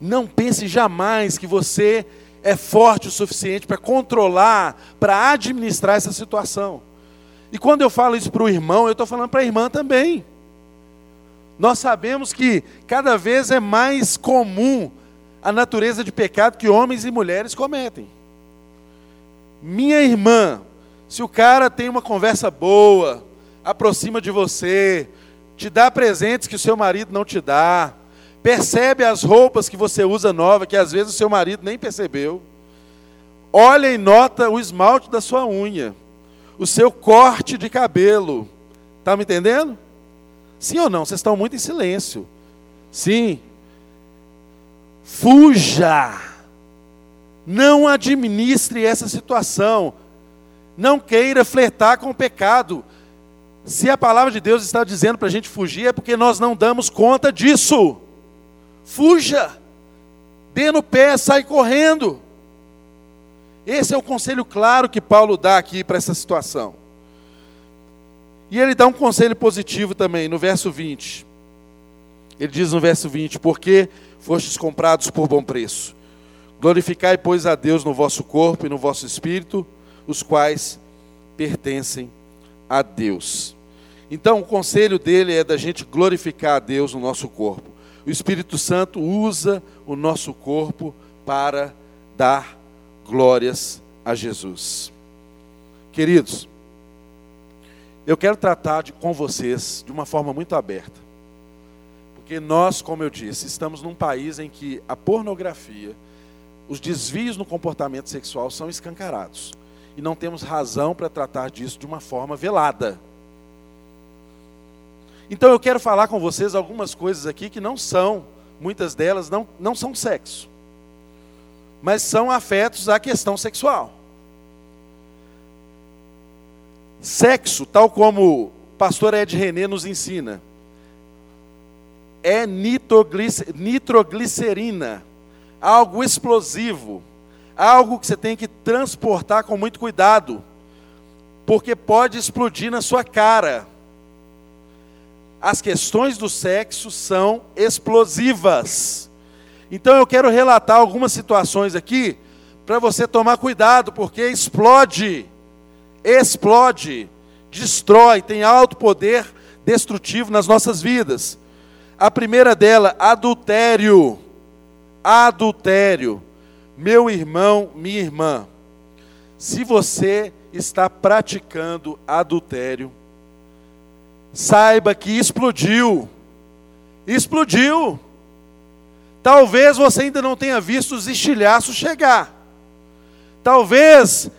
Não pense jamais que você é forte o suficiente para controlar, para administrar essa situação. E quando eu falo isso para o irmão, eu estou falando para a irmã também. Nós sabemos que cada vez é mais comum a natureza de pecado que homens e mulheres cometem. Minha irmã, se o cara tem uma conversa boa, aproxima de você, te dá presentes que o seu marido não te dá, percebe as roupas que você usa nova, que às vezes o seu marido nem percebeu, olha e nota o esmalte da sua unha, o seu corte de cabelo, está me entendendo? Sim ou não? Vocês estão muito em silêncio. Sim. Fuja. Não administre essa situação. Não queira flertar com o pecado. Se a palavra de Deus está dizendo para a gente fugir, é porque nós não damos conta disso. Fuja. Dê no pé, sai correndo. Esse é o conselho claro que Paulo dá aqui para essa situação. E ele dá um conselho positivo também, no verso 20. Ele diz no verso 20: Porque fostes comprados por bom preço. Glorificai, pois, a Deus no vosso corpo e no vosso espírito, os quais pertencem a Deus. Então, o conselho dele é da gente glorificar a Deus no nosso corpo. O Espírito Santo usa o nosso corpo para dar glórias a Jesus. Queridos, eu quero tratar de, com vocês de uma forma muito aberta. Porque nós, como eu disse, estamos num país em que a pornografia, os desvios no comportamento sexual são escancarados. E não temos razão para tratar disso de uma forma velada. Então eu quero falar com vocês algumas coisas aqui que não são, muitas delas não, não são sexo, mas são afetos à questão sexual. Sexo, tal como o pastor Ed René nos ensina, é nitroglicerina, algo explosivo, algo que você tem que transportar com muito cuidado, porque pode explodir na sua cara. As questões do sexo são explosivas. Então eu quero relatar algumas situações aqui para você tomar cuidado, porque explode explode, destrói, tem alto poder destrutivo nas nossas vidas. A primeira dela, adultério. Adultério. Meu irmão, minha irmã, se você está praticando adultério, saiba que explodiu. Explodiu. Talvez você ainda não tenha visto os estilhaços chegar. Talvez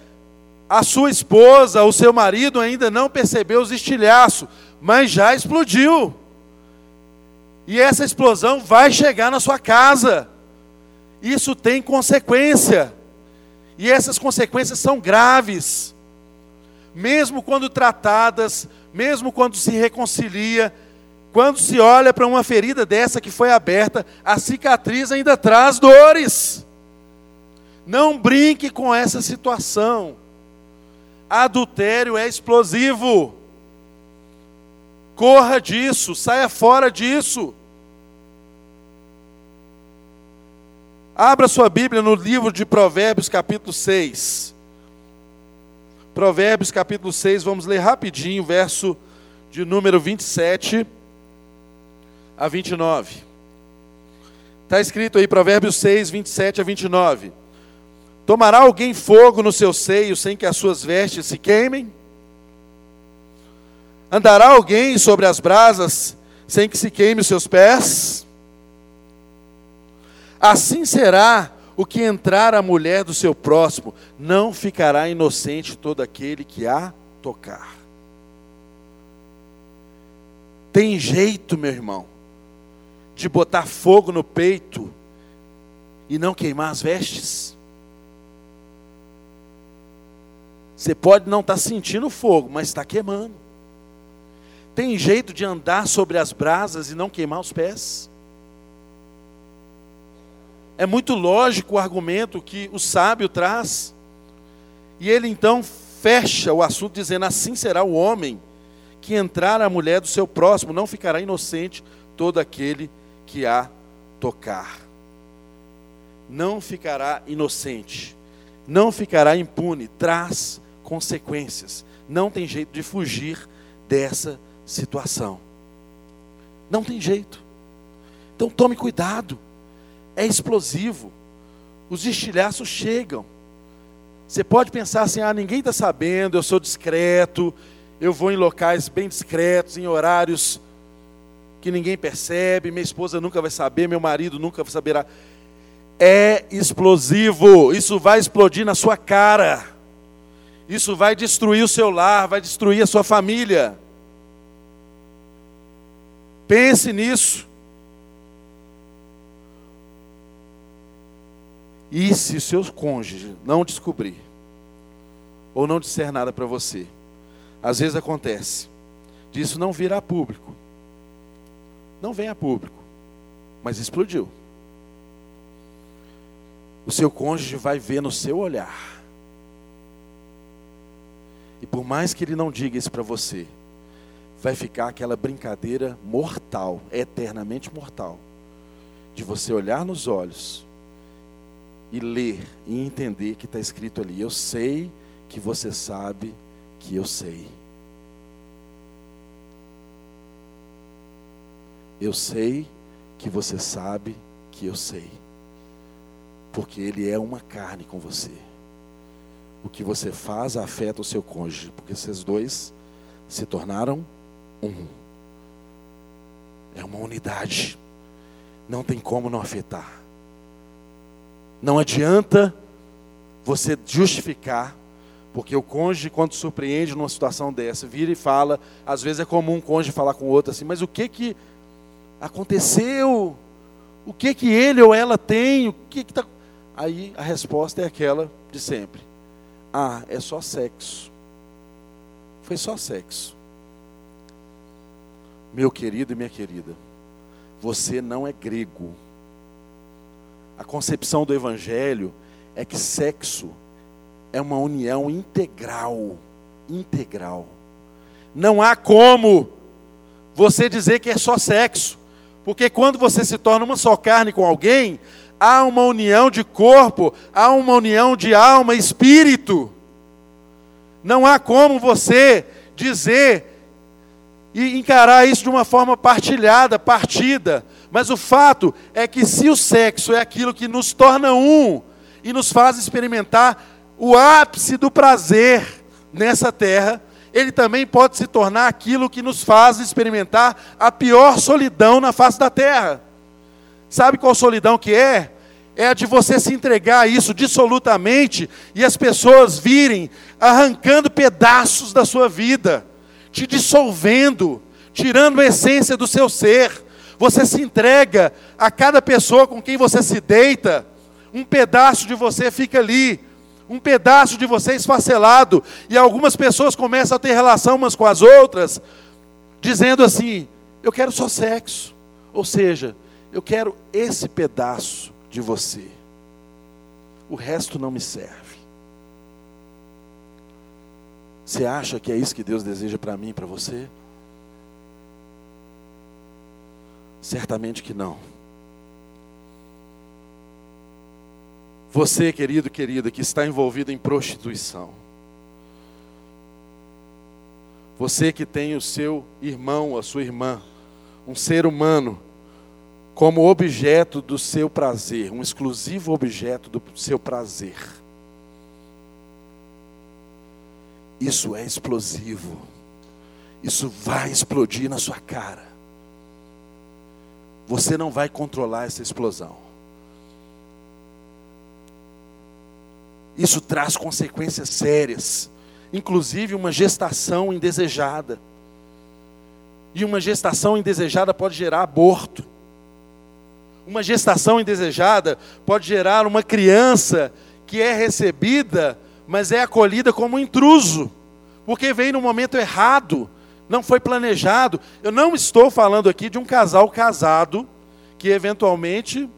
a sua esposa, o seu marido ainda não percebeu os estilhaços, mas já explodiu. E essa explosão vai chegar na sua casa. Isso tem consequência. E essas consequências são graves. Mesmo quando tratadas, mesmo quando se reconcilia, quando se olha para uma ferida dessa que foi aberta, a cicatriz ainda traz dores. Não brinque com essa situação. Adultério é explosivo. Corra disso, saia fora disso. Abra sua Bíblia no livro de Provérbios, capítulo 6. Provérbios, capítulo 6, vamos ler rapidinho, verso de número 27 a 29. Está escrito aí, Provérbios 6, 27 a 29. Tomará alguém fogo no seu seio sem que as suas vestes se queimem? Andará alguém sobre as brasas sem que se queime os seus pés? Assim será o que entrar a mulher do seu próximo, não ficará inocente todo aquele que a tocar. Tem jeito, meu irmão, de botar fogo no peito e não queimar as vestes? Você pode não estar tá sentindo fogo, mas está queimando. Tem jeito de andar sobre as brasas e não queimar os pés? É muito lógico o argumento que o sábio traz. E ele então fecha o assunto dizendo: Assim será o homem que entrar a mulher do seu próximo, não ficará inocente todo aquele que a tocar. Não ficará inocente, não ficará impune, traz consequências. Não tem jeito de fugir dessa situação. Não tem jeito. Então tome cuidado. É explosivo. Os estilhaços chegam. Você pode pensar assim: ah, ninguém está sabendo, eu sou discreto, eu vou em locais bem discretos, em horários que ninguém percebe, minha esposa nunca vai saber, meu marido nunca saberá. É explosivo, isso vai explodir na sua cara, isso vai destruir o seu lar, vai destruir a sua família. Pense nisso. E se seu cônjuge não descobrir, ou não disser nada para você, às vezes acontece, disso não virá público, não vem a público, mas explodiu. O seu cônjuge vai ver no seu olhar. E por mais que ele não diga isso para você, vai ficar aquela brincadeira mortal, eternamente mortal, de você olhar nos olhos e ler e entender que está escrito ali: Eu sei que você sabe que eu sei. Eu sei que você sabe que eu sei. Porque ele é uma carne com você. O que você faz afeta o seu cônjuge, porque esses dois se tornaram um. É uma unidade. Não tem como não afetar. Não adianta você justificar, porque o cônjuge, quando surpreende numa situação dessa, vira e fala, às vezes é comum um cônjuge falar com o outro assim, mas o que que aconteceu? O que que ele ou ela tem? O que que tá... Aí a resposta é aquela de sempre. Ah, é só sexo. Foi só sexo. Meu querido e minha querida, você não é grego. A concepção do Evangelho é que sexo é uma união integral. Integral. Não há como você dizer que é só sexo. Porque quando você se torna uma só carne com alguém, há uma união de corpo, há uma união de alma espírito. Não há como você dizer e encarar isso de uma forma partilhada, partida. Mas o fato é que se o sexo é aquilo que nos torna um e nos faz experimentar o ápice do prazer nessa terra, ele também pode se tornar aquilo que nos faz experimentar a pior solidão na face da terra. Sabe qual solidão que é? É a de você se entregar a isso dissolutamente e as pessoas virem arrancando pedaços da sua vida te dissolvendo, tirando a essência do seu ser. Você se entrega a cada pessoa com quem você se deita, um pedaço de você fica ali, um pedaço de você esfacelado, e algumas pessoas começam a ter relação umas com as outras, dizendo assim: Eu quero só sexo, ou seja, eu quero esse pedaço de você, o resto não me serve. Você acha que é isso que Deus deseja para mim e para você? Certamente que não. Você, querido, querida, que está envolvido em prostituição. Você que tem o seu irmão, a sua irmã, um ser humano, como objeto do seu prazer, um exclusivo objeto do seu prazer. Isso é explosivo. Isso vai explodir na sua cara. Você não vai controlar essa explosão. Isso traz consequências sérias, inclusive uma gestação indesejada. E uma gestação indesejada pode gerar aborto. Uma gestação indesejada pode gerar uma criança que é recebida, mas é acolhida como um intruso, porque veio no momento errado, não foi planejado. Eu não estou falando aqui de um casal casado que eventualmente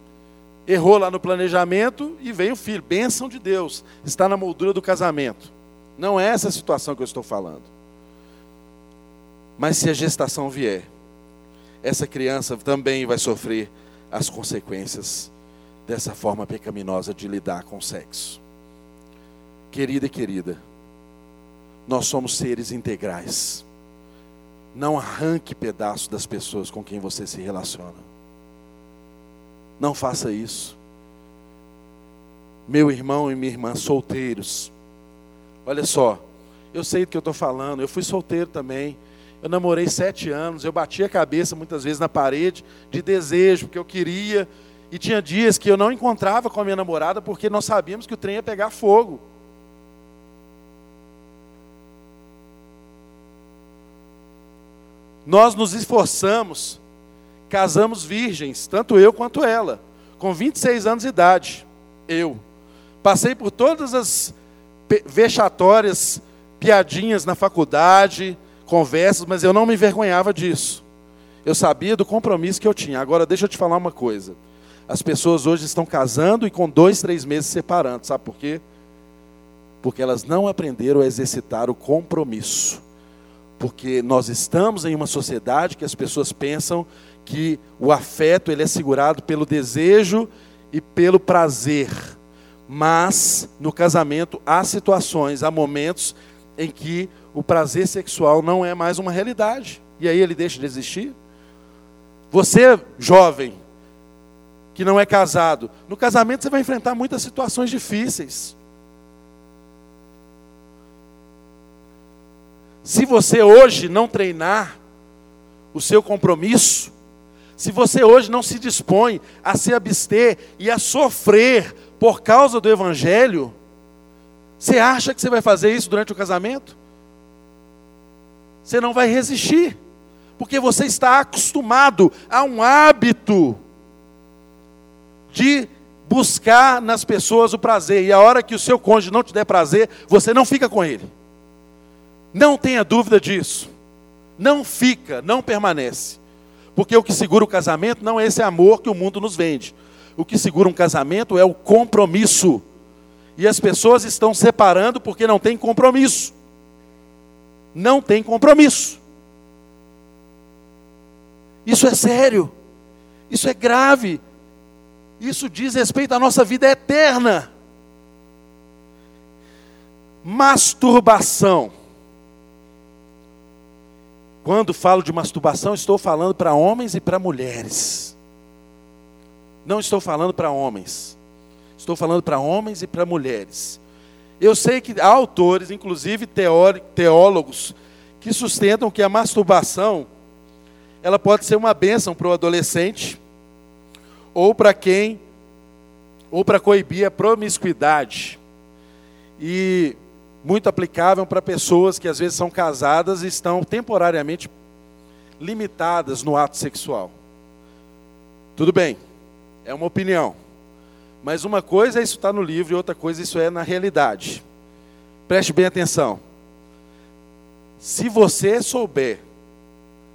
errou lá no planejamento e veio o filho, bênção de Deus, está na moldura do casamento. Não é essa a situação que eu estou falando. Mas se a gestação vier, essa criança também vai sofrer as consequências dessa forma pecaminosa de lidar com o sexo. Querida e querida, nós somos seres integrais. Não arranque pedaço das pessoas com quem você se relaciona. Não faça isso. Meu irmão e minha irmã solteiros, olha só, eu sei do que eu estou falando, eu fui solteiro também. Eu namorei sete anos, eu bati a cabeça muitas vezes na parede de desejo, porque eu queria. E tinha dias que eu não encontrava com a minha namorada porque nós sabíamos que o trem ia pegar fogo. Nós nos esforçamos, casamos virgens, tanto eu quanto ela, com 26 anos de idade. Eu. Passei por todas as vexatórias piadinhas na faculdade, conversas, mas eu não me envergonhava disso. Eu sabia do compromisso que eu tinha. Agora, deixa eu te falar uma coisa. As pessoas hoje estão casando e com dois, três meses separando. Sabe por quê? Porque elas não aprenderam a exercitar o compromisso. Porque nós estamos em uma sociedade que as pessoas pensam que o afeto ele é segurado pelo desejo e pelo prazer. Mas no casamento há situações, há momentos em que o prazer sexual não é mais uma realidade. E aí ele deixa de existir. Você, jovem, que não é casado, no casamento você vai enfrentar muitas situações difíceis. Se você hoje não treinar o seu compromisso, se você hoje não se dispõe a se abster e a sofrer por causa do Evangelho, você acha que você vai fazer isso durante o casamento? você não vai resistir, porque você está acostumado a um hábito de buscar nas pessoas o prazer, e a hora que o seu cônjuge não te der prazer, você não fica com ele. Não tenha dúvida disso. Não fica, não permanece. Porque o que segura o casamento não é esse amor que o mundo nos vende. O que segura um casamento é o compromisso. E as pessoas estão separando porque não tem compromisso não tem compromisso. Isso é sério, isso é grave, isso diz respeito à nossa vida eterna. Masturbação. Quando falo de masturbação, estou falando para homens e para mulheres. Não estou falando para homens. Estou falando para homens e para mulheres. Eu sei que há autores, inclusive teólogos, que sustentam que a masturbação ela pode ser uma bênção para o adolescente ou para quem ou para coibir a promiscuidade. E muito aplicável para pessoas que às vezes são casadas e estão temporariamente limitadas no ato sexual. Tudo bem, é uma opinião. Mas uma coisa é isso estar tá no livro e outra coisa isso é na realidade. Preste bem atenção. Se você souber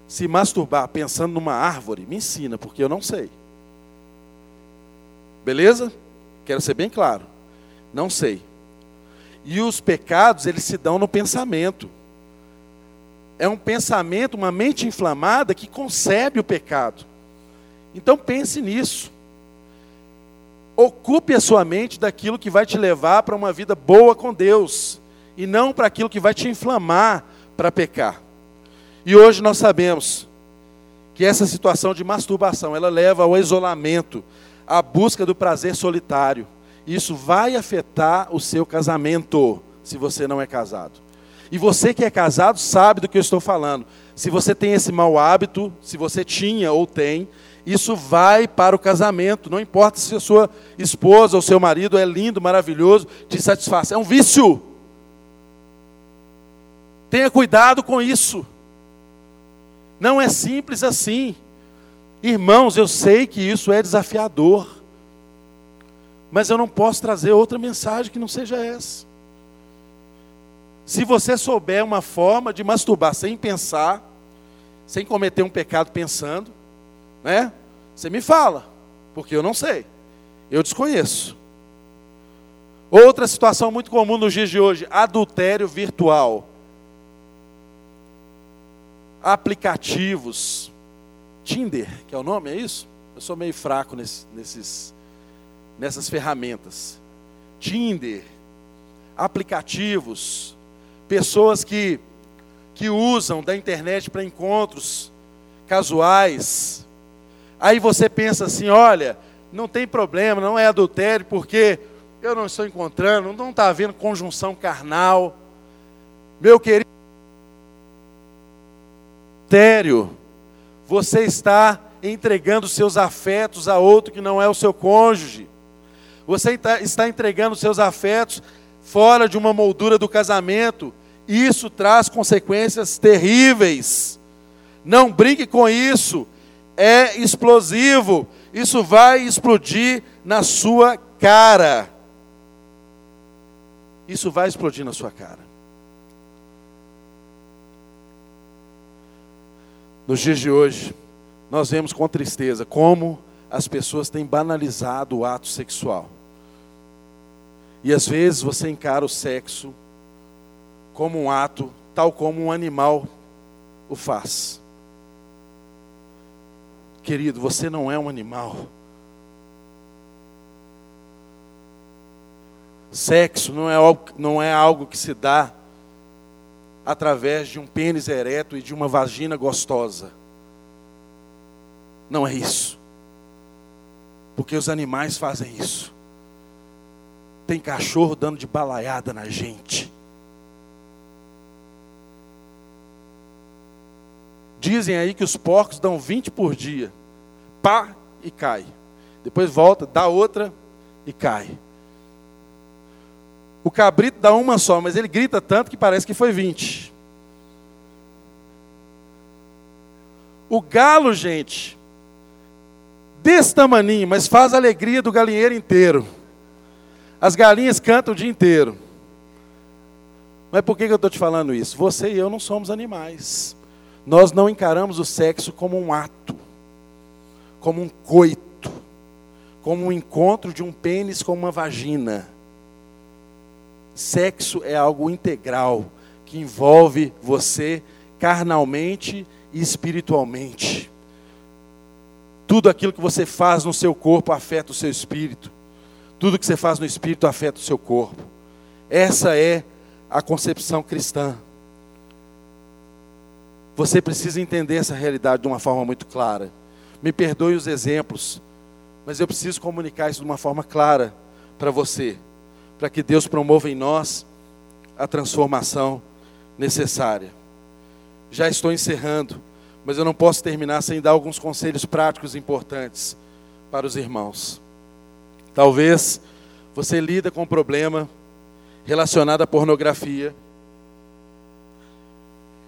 se masturbar pensando numa árvore, me ensina, porque eu não sei. Beleza? Quero ser bem claro. Não sei. E os pecados, eles se dão no pensamento. É um pensamento, uma mente inflamada que concebe o pecado. Então pense nisso. Ocupe a sua mente daquilo que vai te levar para uma vida boa com Deus, e não para aquilo que vai te inflamar para pecar. E hoje nós sabemos que essa situação de masturbação, ela leva ao isolamento, à busca do prazer solitário. Isso vai afetar o seu casamento, se você não é casado. E você que é casado sabe do que eu estou falando. Se você tem esse mau hábito, se você tinha ou tem, isso vai para o casamento. Não importa se a sua esposa ou seu marido é lindo, maravilhoso, te satisfaz. É um vício. Tenha cuidado com isso. Não é simples assim. Irmãos, eu sei que isso é desafiador, mas eu não posso trazer outra mensagem que não seja essa. Se você souber uma forma de masturbar sem pensar, sem cometer um pecado pensando, né? Você me fala, porque eu não sei, eu desconheço. Outra situação muito comum nos dias de hoje: adultério virtual. Aplicativos. Tinder, que é o nome, é isso? Eu sou meio fraco nesse, nesses, nessas ferramentas. Tinder, aplicativos, pessoas que, que usam da internet para encontros casuais. Aí você pensa assim: olha, não tem problema, não é adultério, porque eu não estou encontrando, não está havendo conjunção carnal. Meu querido, adultério, você está entregando seus afetos a outro que não é o seu cônjuge. Você está entregando seus afetos fora de uma moldura do casamento. Isso traz consequências terríveis. Não brinque com isso. É explosivo. Isso vai explodir na sua cara isso vai explodir na sua cara. Nos dias de hoje, nós vemos com tristeza como as pessoas têm banalizado o ato sexual. E às vezes você encara o sexo como um ato tal como um animal o faz. Querido, você não é um animal. Sexo não é, algo, não é algo que se dá através de um pênis ereto e de uma vagina gostosa. Não é isso. Porque os animais fazem isso. Tem cachorro dando de balaiada na gente. Dizem aí que os porcos dão 20 por dia. Pá e cai. Depois volta, dá outra e cai. O cabrito dá uma só, mas ele grita tanto que parece que foi 20. O galo, gente, desse tamaninho, mas faz a alegria do galinheiro inteiro. As galinhas cantam o dia inteiro. Mas por que eu estou te falando isso? Você e eu não somos animais. Nós não encaramos o sexo como um ato, como um coito, como um encontro de um pênis com uma vagina. Sexo é algo integral que envolve você carnalmente e espiritualmente. Tudo aquilo que você faz no seu corpo afeta o seu espírito. Tudo que você faz no espírito afeta o seu corpo. Essa é a concepção cristã. Você precisa entender essa realidade de uma forma muito clara. Me perdoe os exemplos, mas eu preciso comunicar isso de uma forma clara para você para que Deus promova em nós a transformação necessária. Já estou encerrando, mas eu não posso terminar sem dar alguns conselhos práticos importantes para os irmãos. Talvez você lida com um problema relacionado à pornografia.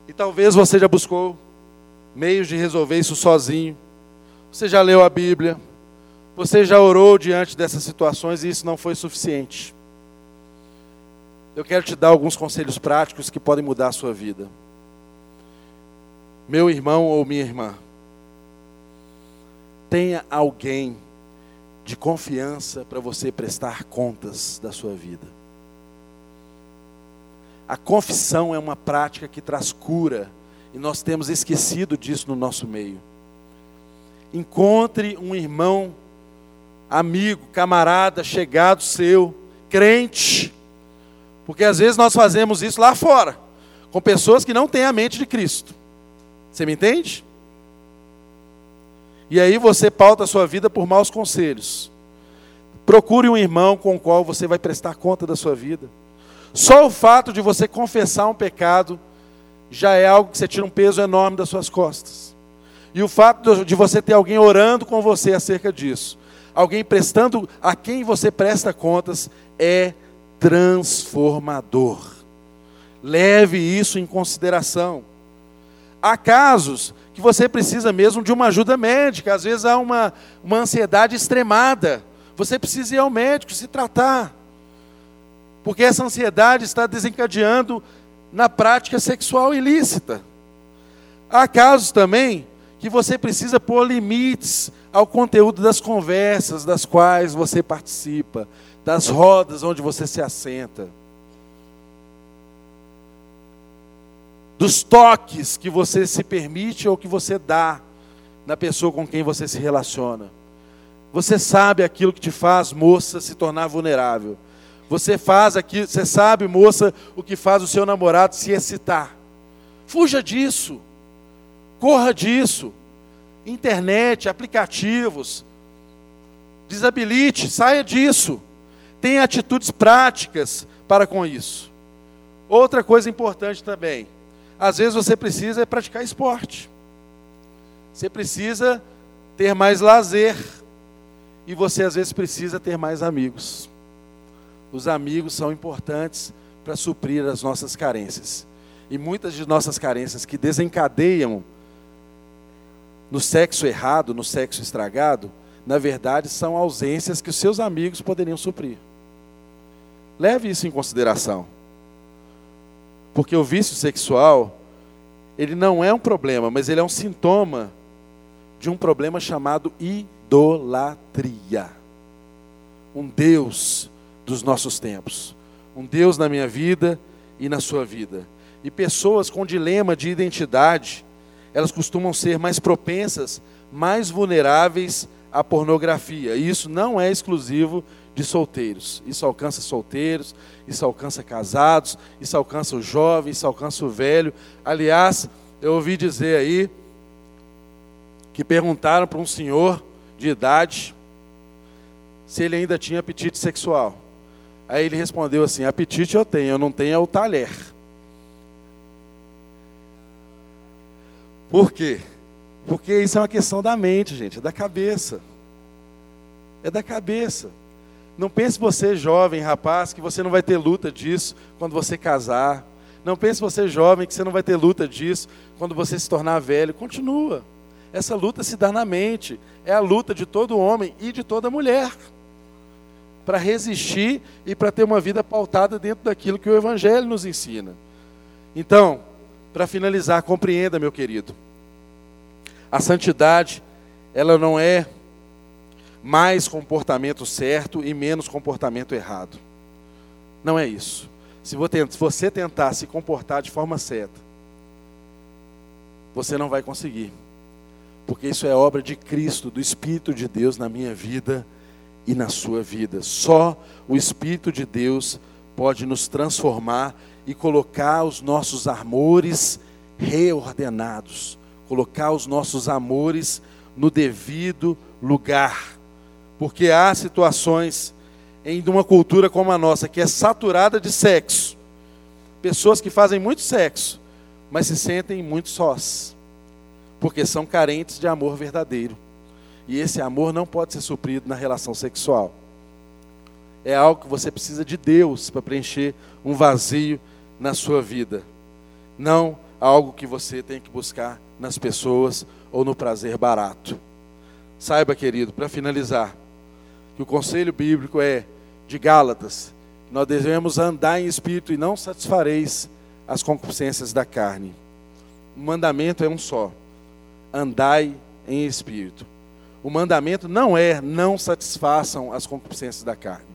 E talvez você já buscou meios de resolver isso sozinho. Você já leu a Bíblia. Você já orou diante dessas situações e isso não foi suficiente. Eu quero te dar alguns conselhos práticos que podem mudar a sua vida. Meu irmão ou minha irmã, tenha alguém de confiança para você prestar contas da sua vida. A confissão é uma prática que traz cura e nós temos esquecido disso no nosso meio. Encontre um irmão, amigo, camarada, chegado seu, crente, porque às vezes nós fazemos isso lá fora, com pessoas que não têm a mente de Cristo. Você me entende? E aí você pauta a sua vida por maus conselhos. Procure um irmão com o qual você vai prestar conta da sua vida. Só o fato de você confessar um pecado já é algo que você tira um peso enorme das suas costas. E o fato de você ter alguém orando com você acerca disso, alguém prestando a quem você presta contas, é transformador. Leve isso em consideração. Há casos que você precisa mesmo de uma ajuda médica, às vezes há uma, uma ansiedade extremada. Você precisa ir ao médico se tratar. Porque essa ansiedade está desencadeando na prática sexual ilícita. Há casos também que você precisa pôr limites ao conteúdo das conversas das quais você participa, das rodas onde você se assenta, dos toques que você se permite ou que você dá na pessoa com quem você se relaciona. Você sabe aquilo que te faz, moça, se tornar vulnerável. Você faz aqui, você sabe, moça, o que faz o seu namorado se excitar. Fuja disso. Corra disso. Internet, aplicativos. Desabilite, saia disso. Tenha atitudes práticas para com isso. Outra coisa importante também. Às vezes você precisa praticar esporte. Você precisa ter mais lazer. E você às vezes precisa ter mais amigos. Os amigos são importantes para suprir as nossas carências. E muitas de nossas carências que desencadeiam no sexo errado, no sexo estragado, na verdade são ausências que os seus amigos poderiam suprir. Leve isso em consideração. Porque o vício sexual, ele não é um problema, mas ele é um sintoma de um problema chamado idolatria. Um Deus dos nossos tempos. Um Deus na minha vida e na sua vida. E pessoas com dilema de identidade, elas costumam ser mais propensas, mais vulneráveis à pornografia. E isso não é exclusivo de solteiros. Isso alcança solteiros, isso alcança casados, isso alcança o jovem, isso alcança o velho. Aliás, eu ouvi dizer aí que perguntaram para um senhor de idade se ele ainda tinha apetite sexual. Aí ele respondeu assim: apetite eu tenho, eu não tenho é o talher. Por quê? Porque isso é uma questão da mente, gente, é da cabeça. É da cabeça. Não pense você, jovem, rapaz, que você não vai ter luta disso quando você casar. Não pense você, jovem, que você não vai ter luta disso quando você se tornar velho. Continua. Essa luta se dá na mente. É a luta de todo homem e de toda mulher para resistir e para ter uma vida pautada dentro daquilo que o Evangelho nos ensina. Então, para finalizar, compreenda, meu querido, a santidade, ela não é mais comportamento certo e menos comportamento errado. Não é isso. Se você tentar se comportar de forma certa, você não vai conseguir. Porque isso é obra de Cristo, do Espírito de Deus na minha vida e na sua vida. Só o Espírito de Deus pode nos transformar e colocar os nossos amores reordenados, colocar os nossos amores no devido lugar. Porque há situações em uma cultura como a nossa que é saturada de sexo. Pessoas que fazem muito sexo, mas se sentem muito sós, porque são carentes de amor verdadeiro. E esse amor não pode ser suprido na relação sexual. É algo que você precisa de Deus para preencher um vazio na sua vida. Não algo que você tem que buscar nas pessoas ou no prazer barato. Saiba, querido, para finalizar, que o conselho bíblico é de Gálatas, nós devemos andar em espírito e não satisfareis as concupiscências da carne. O mandamento é um só: andai em espírito. O mandamento não é não satisfaçam as concupiscências da carne.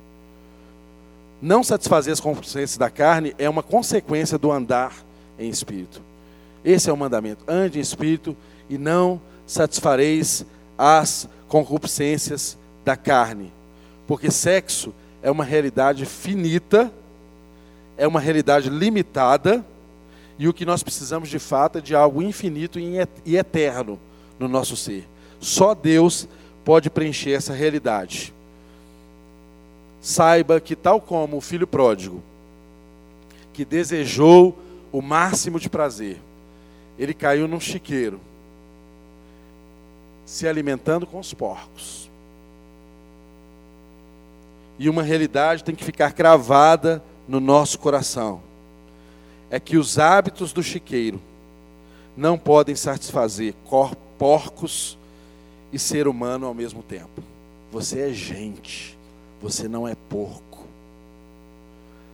Não satisfazer as concupiscências da carne é uma consequência do andar em espírito. Esse é o mandamento. Ande em espírito e não satisfareis as concupiscências da carne. Porque sexo é uma realidade finita, é uma realidade limitada, e o que nós precisamos de fato é de algo infinito e eterno no nosso ser. Só Deus pode preencher essa realidade. Saiba que, tal como o filho pródigo, que desejou o máximo de prazer, ele caiu num chiqueiro, se alimentando com os porcos. E uma realidade tem que ficar cravada no nosso coração: é que os hábitos do chiqueiro não podem satisfazer porcos e ser humano ao mesmo tempo. Você é gente, você não é porco.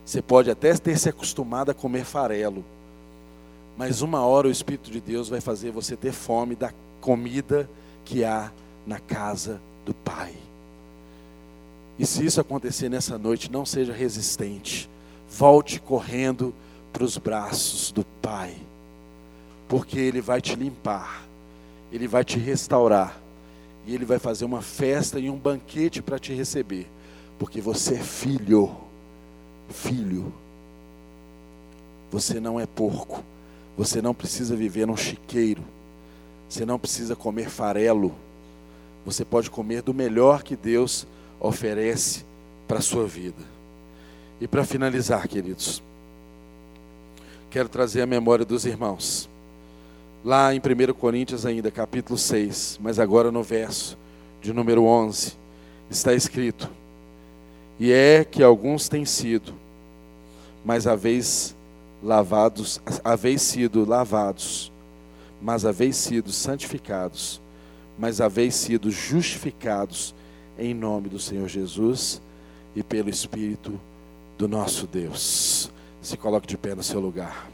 Você pode até ter se acostumado a comer farelo, mas uma hora o Espírito de Deus vai fazer você ter fome da comida que há na casa do Pai. E se isso acontecer nessa noite, não seja resistente. Volte correndo para os braços do Pai, porque Ele vai te limpar, Ele vai te restaurar, e Ele vai fazer uma festa e um banquete para te receber, porque você é filho, filho. Você não é porco, você não precisa viver num chiqueiro, você não precisa comer farelo, você pode comer do melhor que Deus oferece para a sua vida. E para finalizar, queridos, quero trazer a memória dos irmãos. Lá em 1 Coríntios ainda, capítulo 6, mas agora no verso de número 11, está escrito: E é que alguns têm sido, mas haveis lavados, haveis sido lavados, mas haveis sido santificados, mas haveis sido justificados em nome do Senhor Jesus e pelo Espírito do nosso Deus. Se coloque de pé no seu lugar.